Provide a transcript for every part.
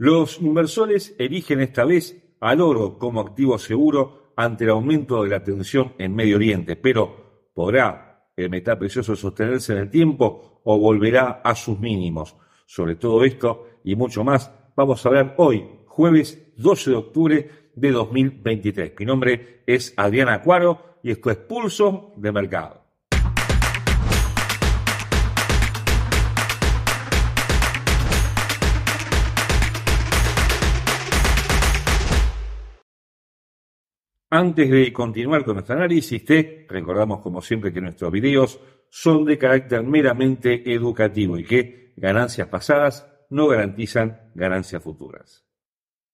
Los inversores eligen esta vez al oro como activo seguro ante el aumento de la tensión en Medio Oriente, pero ¿podrá el metal precioso sostenerse en el tiempo o volverá a sus mínimos? Sobre todo esto y mucho más vamos a hablar hoy, jueves 12 de octubre de 2023. Mi nombre es Adriana Acuaro y esto es Pulso de Mercado. Antes de continuar con nuestro análisis, te recordamos como siempre que nuestros videos son de carácter meramente educativo y que ganancias pasadas no garantizan ganancias futuras.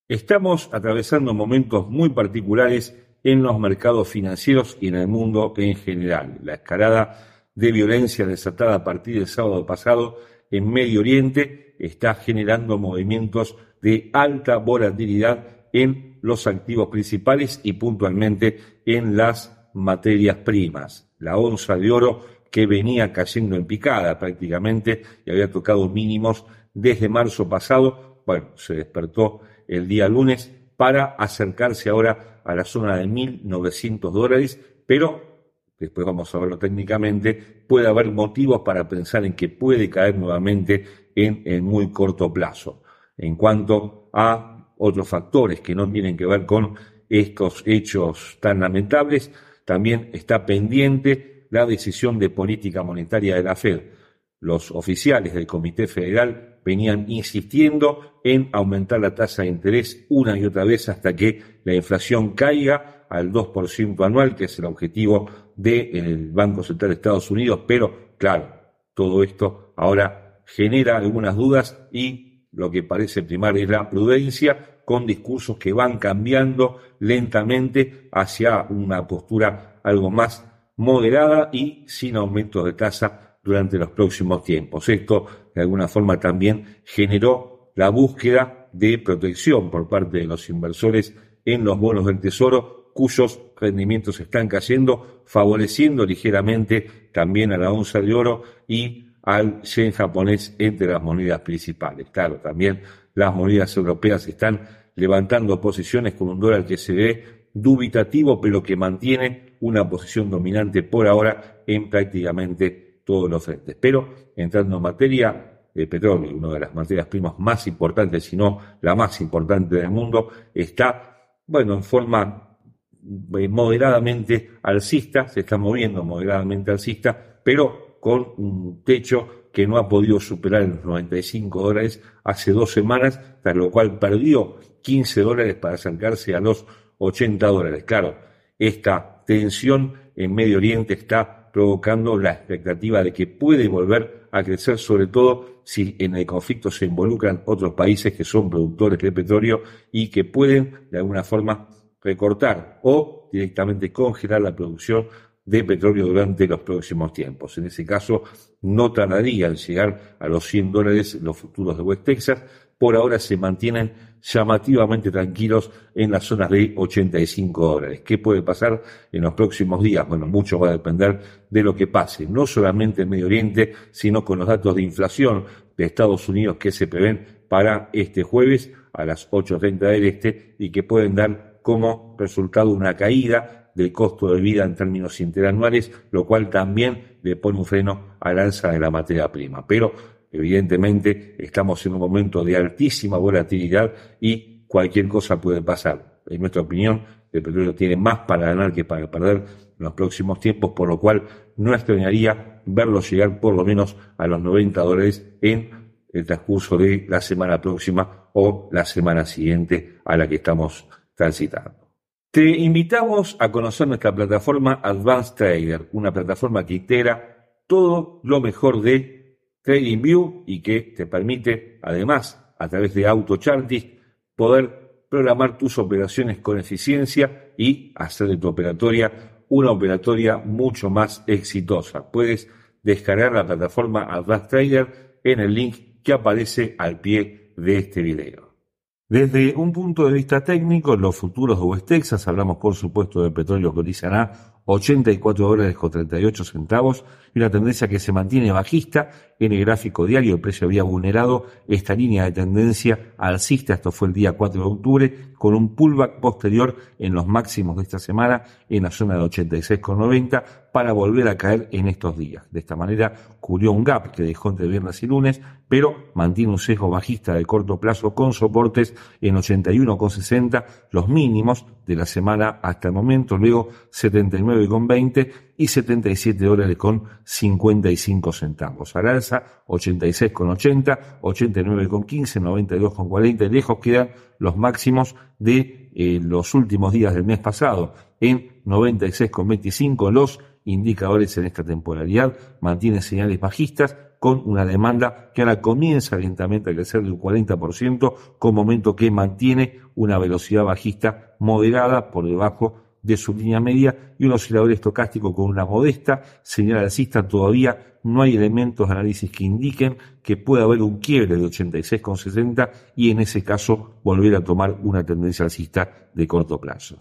Estamos atravesando momentos muy particulares en los mercados financieros y en el mundo en general. La escalada de violencia desatada a partir del sábado pasado en Medio Oriente está generando movimientos de alta volatilidad en los activos principales y puntualmente en las materias primas. La onza de oro que venía cayendo en picada prácticamente y había tocado mínimos desde marzo pasado, bueno, se despertó el día lunes para acercarse ahora a la zona de 1.900 dólares, pero después vamos a verlo técnicamente, puede haber motivos para pensar en que puede caer nuevamente en el muy corto plazo. En cuanto a otros factores que no tienen que ver con estos hechos tan lamentables, también está pendiente la decisión de política monetaria de la Fed. Los oficiales del Comité Federal venían insistiendo en aumentar la tasa de interés una y otra vez hasta que la inflación caiga al 2% anual, que es el objetivo del Banco Central de Estados Unidos, pero claro, todo esto ahora genera algunas dudas y lo que parece primar es la prudencia, con discursos que van cambiando lentamente hacia una postura algo más moderada y sin aumentos de tasa durante los próximos tiempos. Esto, de alguna forma, también generó la búsqueda de protección por parte de los inversores en los bonos del Tesoro, cuyos rendimientos están cayendo, favoreciendo ligeramente también a la onza de oro y al yen japonés entre las monedas principales. Claro, también las monedas europeas están levantando posiciones con un dólar que se ve dubitativo, pero que mantiene una posición dominante por ahora en prácticamente todos los frentes. Pero entrando en materia, el petróleo, una de las materias primas más importantes, si no la más importante del mundo, está, bueno, en forma eh, moderadamente alcista, se está moviendo moderadamente alcista, pero con un techo que no ha podido superar los 95 dólares hace dos semanas, tras lo cual perdió 15 dólares para acercarse a los 80 dólares. Claro, esta tensión en Medio Oriente está provocando la expectativa de que puede volver a crecer, sobre todo si en el conflicto se involucran otros países que son productores de petróleo y que pueden de alguna forma recortar o directamente congelar la producción de petróleo durante los próximos tiempos. En ese caso, no tardaría en llegar a los 100 dólares los futuros de West Texas. Por ahora se mantienen llamativamente tranquilos en las zonas de 85 dólares. ¿Qué puede pasar en los próximos días? Bueno, mucho va a depender de lo que pase, no solamente en Medio Oriente, sino con los datos de inflación de Estados Unidos que se prevén para este jueves a las 8.30 del este y que pueden dar como resultado una caída del costo de vida en términos interanuales, lo cual también le pone un freno al alza de la materia prima. Pero, evidentemente, estamos en un momento de altísima volatilidad y cualquier cosa puede pasar. En nuestra opinión, el petróleo tiene más para ganar que para perder en los próximos tiempos, por lo cual no extrañaría verlo llegar por lo menos a los 90 dólares en el transcurso de la semana próxima o la semana siguiente a la que estamos transitando. Te invitamos a conocer nuestra plataforma Advanced Trader, una plataforma que integra todo lo mejor de TradingView y que te permite, además, a través de AutoChartis, poder programar tus operaciones con eficiencia y hacer de tu operatoria una operatoria mucho más exitosa. Puedes descargar la plataforma Advanced Trader en el link que aparece al pie de este video. Desde un punto de vista técnico, los futuros de West Texas, hablamos por supuesto del petróleo cotizará 84 dólares con 38 centavos y una tendencia que se mantiene bajista en el gráfico diario el precio había vulnerado esta línea de tendencia alcista, esto fue el día 4 de octubre, con un pullback posterior en los máximos de esta semana en la zona de 86,90 para volver a caer en estos días. De esta manera cubrió un gap que dejó entre viernes y lunes, pero mantiene un sesgo bajista de corto plazo con soportes en 81,60, los mínimos de la semana hasta el momento, luego 79,20 y 77 dólares con 55 centavos. Al alza 86,80, 89,15, 92,40 lejos quedan los máximos de eh, los últimos días del mes pasado en 96,25 los indicadores en esta temporalidad mantienen señales bajistas con una demanda que ahora comienza lentamente a crecer del 40%, con momento que mantiene una velocidad bajista moderada por debajo de su línea media y un oscilador estocástico con una modesta señal alcista. Todavía no hay elementos de análisis que indiquen que pueda haber un quiebre de 86,60 y en ese caso volver a tomar una tendencia alcista de corto plazo.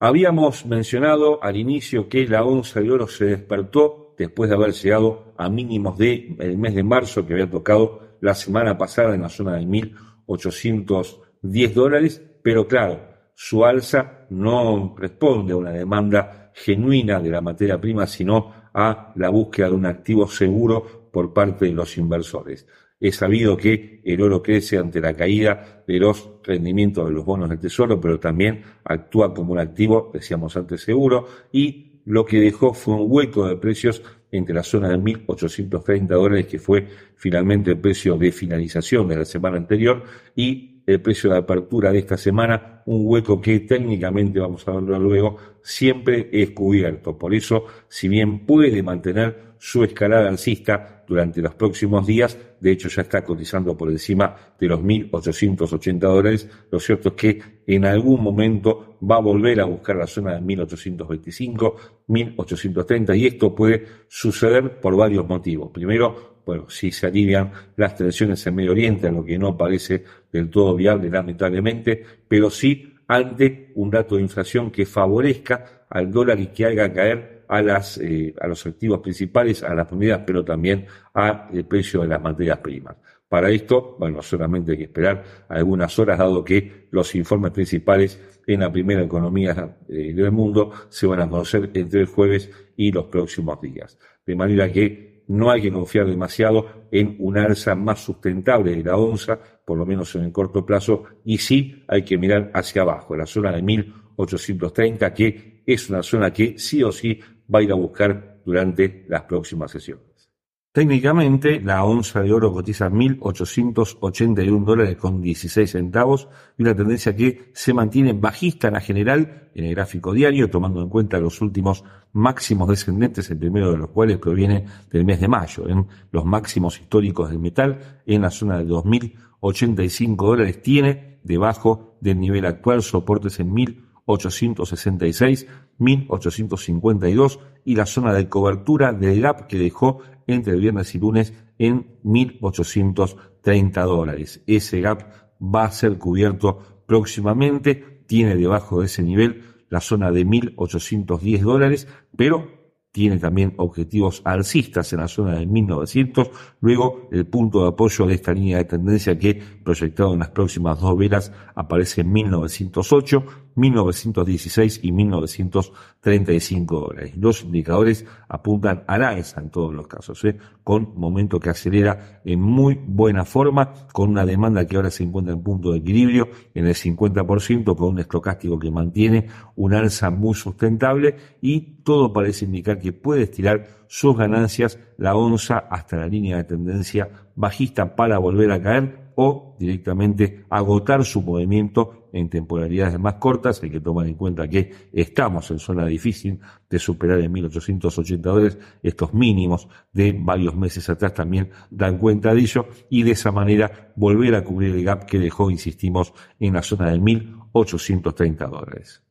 Habíamos mencionado al inicio que la onza de oro se despertó después de haber llegado a mínimos del el mes de marzo que había tocado la semana pasada en la zona de 1.810 dólares, pero claro, su alza no responde a una demanda genuina de la materia prima, sino a la búsqueda de un activo seguro por parte de los inversores. Es sabido que el oro crece ante la caída de los rendimientos de los bonos del tesoro, pero también actúa como un activo, decíamos antes, seguro, y lo que dejó fue un hueco de precios entre la zona de 1.830 dólares, que fue finalmente el precio de finalización de la semana anterior, y el precio de apertura de esta semana, un hueco que técnicamente, vamos a verlo luego, siempre es cubierto. Por eso, si bien puede mantener su escalada alcista durante los próximos días, de hecho ya está cotizando por encima de los 1.880 dólares, lo cierto es que en algún momento va a volver a buscar la zona de 1.825, 1.830 y esto puede suceder por varios motivos. Primero, bueno, si se alivian las tensiones en Medio Oriente, lo que no parece del todo viable, lamentablemente, pero sí ante un dato de inflación que favorezca al dólar y que haga caer a, las, eh, a los activos principales, a las monedas, pero también al precio de las materias primas. Para esto, bueno, solamente hay que esperar algunas horas, dado que los informes principales en la primera economía eh, del mundo se van a conocer entre el jueves y los próximos días. De manera que no hay que confiar demasiado en una alza más sustentable de la onza, por lo menos en el corto plazo, y sí hay que mirar hacia abajo, la zona de 1830, que es una zona que sí o sí va a ir a buscar durante las próximas sesiones. Técnicamente, la onza de oro cotiza 1.881 dólares con 16 centavos y una tendencia que se mantiene bajista en la general en el gráfico diario, tomando en cuenta los últimos máximos descendentes, el primero de los cuales proviene del mes de mayo, en los máximos históricos del metal en la zona de 2.085 dólares tiene debajo del nivel actual soportes en 1.866, 1.852 y la zona de cobertura del gap que dejó entre viernes y lunes en 1.830 dólares. Ese gap va a ser cubierto próximamente, tiene debajo de ese nivel la zona de 1.810 dólares, pero tiene también objetivos alcistas en la zona de 1900, luego el punto de apoyo de esta línea de tendencia que proyectado en las próximas dos velas aparece en 1908, 1916 y 1935 dólares. Los indicadores apuntan a la alza en todos los casos, ¿eh? con momento que acelera en muy buena forma, con una demanda que ahora se encuentra en punto de equilibrio en el 50%, con un estocástico que mantiene una alza muy sustentable y todo parece indicar que puede estirar sus ganancias la onza hasta la línea de tendencia bajista para volver a caer o directamente agotar su movimiento en temporalidades más cortas. Hay que tomar en cuenta que estamos en zona difícil de superar en 1880 dólares. Estos mínimos de varios meses atrás también dan cuenta de ello y de esa manera volver a cubrir el gap que dejó, insistimos, en la zona de 1830 dólares.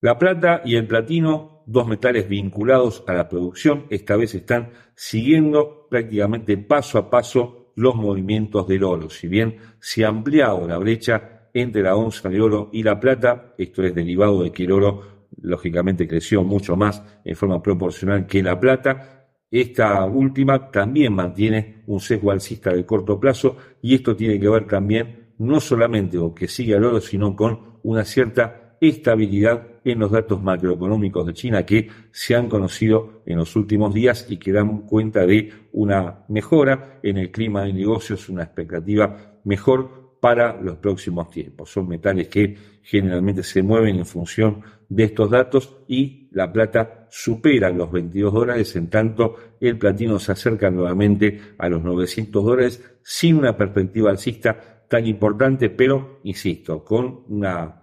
La plata y el platino, dos metales vinculados a la producción, esta vez están siguiendo prácticamente paso a paso los movimientos del oro. Si bien se ha ampliado la brecha entre la onza de oro y la plata, esto es derivado de que el oro lógicamente creció mucho más en forma proporcional que la plata, esta última también mantiene un sesgo alcista de corto plazo y esto tiene que ver también no solamente con que siga el oro, sino con una cierta estabilidad en los datos macroeconómicos de China que se han conocido en los últimos días y que dan cuenta de una mejora en el clima de negocios, una expectativa mejor para los próximos tiempos. Son metales que generalmente se mueven en función de estos datos y la plata supera los 22 dólares, en tanto el platino se acerca nuevamente a los 900 dólares sin una perspectiva alcista tan importante, pero, insisto, con una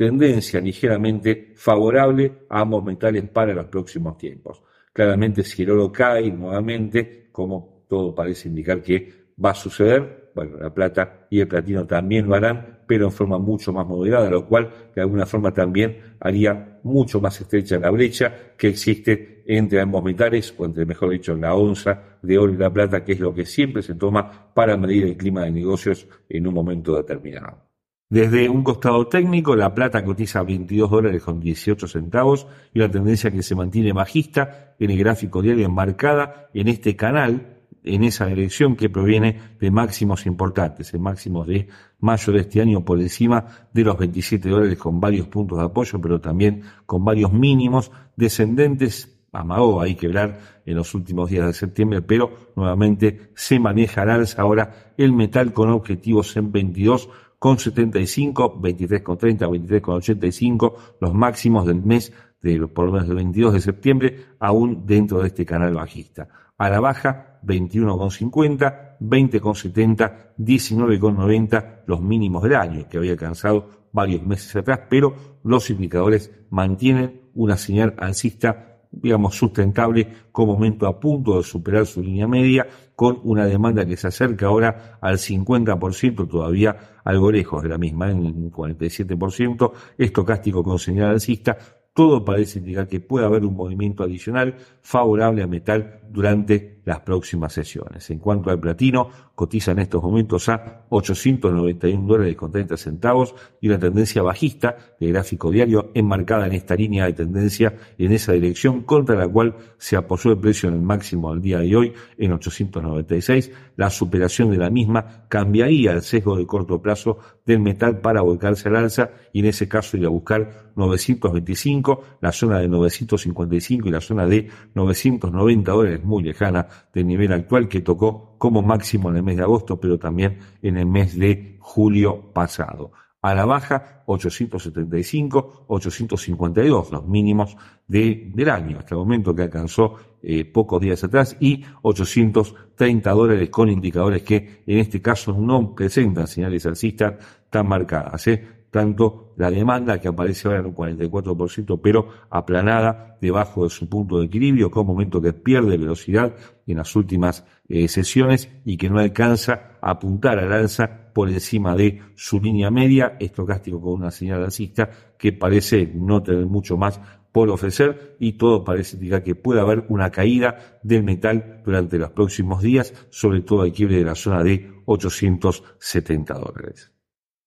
tendencia ligeramente favorable a ambos metales para los próximos tiempos. Claramente, si el oro cae nuevamente, como todo parece indicar que va a suceder, bueno, la plata y el platino también lo harán, pero en forma mucho más moderada, lo cual de alguna forma también haría mucho más estrecha la brecha que existe entre ambos metales, o entre, mejor dicho, la onza de oro y la plata, que es lo que siempre se toma para medir el clima de negocios en un momento determinado. Desde un costado técnico, la plata cotiza 22 dólares con 18 centavos y la tendencia que se mantiene bajista en el gráfico diario enmarcada en este canal, en esa dirección que proviene de máximos importantes, el máximo de mayo de este año por encima de los 27 dólares con varios puntos de apoyo, pero también con varios mínimos descendentes. Amagó ahí quebrar en los últimos días de septiembre, pero nuevamente se maneja al alza ahora el metal con objetivos en 22 con 75, 23 con 30, 23 con 85, los máximos del mes de por lo menos del 22 de septiembre, aún dentro de este canal bajista. A la baja, 21 con 50, 20 con 70, 19 con 90, los mínimos del año, que había alcanzado varios meses atrás, pero los indicadores mantienen una señal alcista digamos, sustentable con momento a punto de superar su línea media, con una demanda que se acerca ahora al 50%, todavía algo lejos de la misma, en un 47%, estocástico con señal alcista, todo parece indicar que puede haber un movimiento adicional favorable a metal durante las próximas sesiones. En cuanto al platino, cotiza en estos momentos a 891 dólares con 30 centavos y una tendencia bajista de gráfico diario enmarcada en esta línea de tendencia en esa dirección contra la cual se apoyó el precio en el máximo del día de hoy en 896. La superación de la misma cambiaría el sesgo de corto plazo del metal para volcarse al alza y en ese caso ir a buscar 925, la zona de 955 y la zona de 990 dólares muy lejana del nivel actual que tocó como máximo en el mes de agosto, pero también en el mes de julio pasado. A la baja, 875, 852, los mínimos de, del año, hasta el momento que alcanzó eh, pocos días atrás, y 830 dólares con indicadores que en este caso no presentan señales alcistas tan marcadas. ¿eh? Tanto la demanda que aparece ahora en un 44%, pero aplanada debajo de su punto de equilibrio, con un momento que pierde velocidad en las últimas eh, sesiones y que no alcanza a apuntar al alza por encima de su línea media, estocástico con una señal alcista que parece no tener mucho más por ofrecer y todo parece indicar que puede haber una caída del metal durante los próximos días, sobre todo al quiebre de la zona de 870 dólares.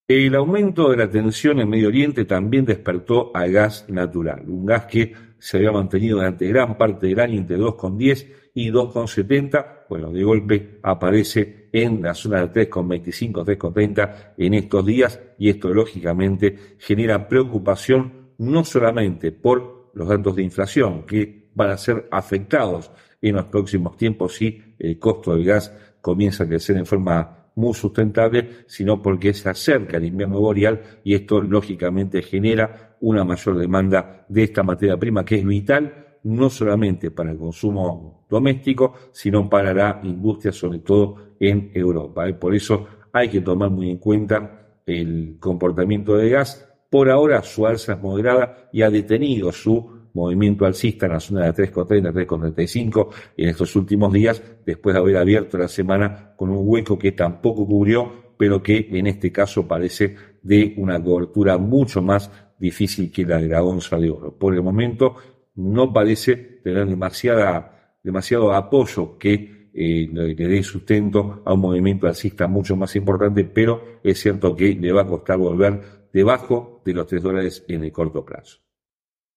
El aumento de la tensión en Medio Oriente también despertó al gas natural, un gas que se había mantenido durante gran parte del año entre 2,10 y 2,70, bueno, de golpe aparece en la zona de 3,25, 3,30 en estos días y esto lógicamente genera preocupación no solamente por los datos de inflación que van a ser afectados en los próximos tiempos si el costo del gas comienza a crecer en forma muy sustentable, sino porque se acerca el invierno boreal y esto lógicamente genera una mayor demanda de esta materia prima que es vital no solamente para el consumo doméstico, sino para la industria, sobre todo en Europa. Por eso hay que tomar muy en cuenta el comportamiento de gas. Por ahora su alza es moderada y ha detenido su movimiento alcista en la zona de 3,30, 3,35 en estos últimos días, después de haber abierto la semana con un hueco que tampoco cubrió, pero que en este caso parece de una cobertura mucho más difícil que la de la onza de oro. Por el momento no parece tener demasiada, demasiado apoyo que eh, le dé sustento a un movimiento alcista mucho más importante, pero es cierto que le va a costar volver debajo de los 3 dólares en el corto plazo.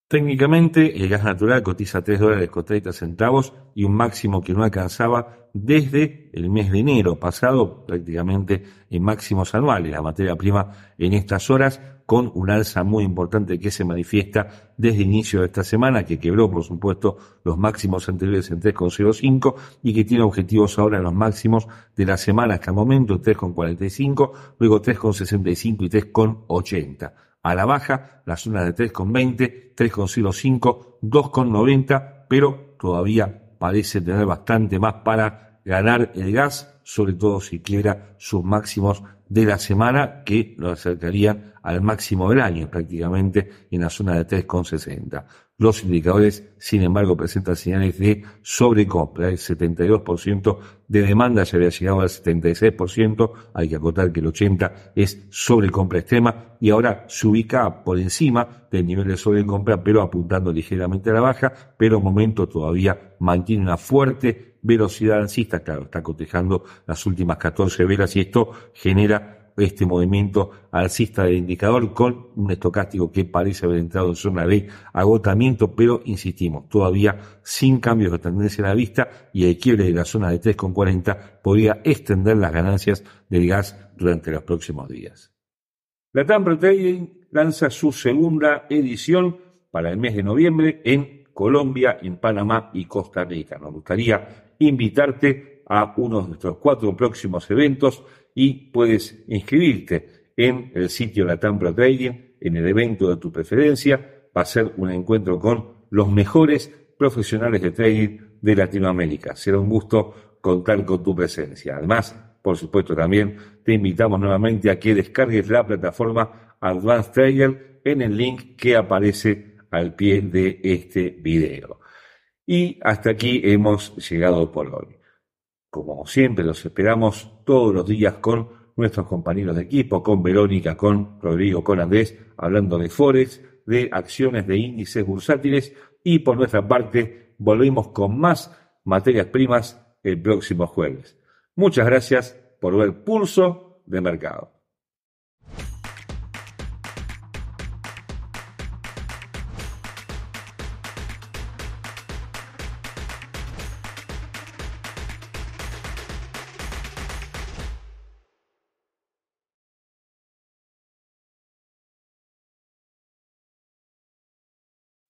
Técnicamente, el gas natural cotiza 3 dólares con 30 centavos y un máximo que no alcanzaba desde el mes de enero pasado, prácticamente en máximos anuales. La materia prima en estas horas, con un alza muy importante que se manifiesta desde el inicio de esta semana, que quebró, por supuesto, los máximos anteriores en 3,05 y que tiene objetivos ahora en los máximos de la semana hasta el momento, 3,45, luego 3,65 y 3,80 a la baja, la zona de 3,20, 3,05, 2,90, pero todavía parece tener bastante más para ganar el gas, sobre todo si quiera sus máximos de la semana que lo acercarían al máximo del año prácticamente en la zona de 3,60. Los indicadores, sin embargo, presentan señales de sobrecompra. El 72% de demanda se había llegado al 76%. Hay que acotar que el 80% es sobrecompra extrema y ahora se ubica por encima del nivel de sobrecompra, pero apuntando ligeramente a la baja. Pero momento todavía mantiene una fuerte velocidad alcista. Claro, está cotejando las últimas 14 velas y esto genera este movimiento alcista del indicador con un estocástico que parece haber entrado en zona de agotamiento, pero insistimos, todavía sin cambios de tendencia a la vista y el quiebre de la zona de 3,40 podría extender las ganancias del gas durante los próximos días. La Tampa Trading lanza su segunda edición para el mes de noviembre en Colombia, en Panamá y Costa Rica. Nos gustaría invitarte a uno de nuestros cuatro próximos eventos y puedes inscribirte en el sitio Latam Pro Trading, en el evento de tu preferencia. Va a ser un encuentro con los mejores profesionales de trading de Latinoamérica. Será un gusto contar con tu presencia. Además, por supuesto, también te invitamos nuevamente a que descargues la plataforma Advanced Trader en el link que aparece al pie de este video. Y hasta aquí hemos llegado por hoy. Como siempre, los esperamos todos los días con nuestros compañeros de equipo, con Verónica, con Rodrigo, con Andrés, hablando de Forex, de acciones de índices bursátiles y por nuestra parte volvemos con más materias primas el próximo jueves. Muchas gracias por ver Pulso de Mercado.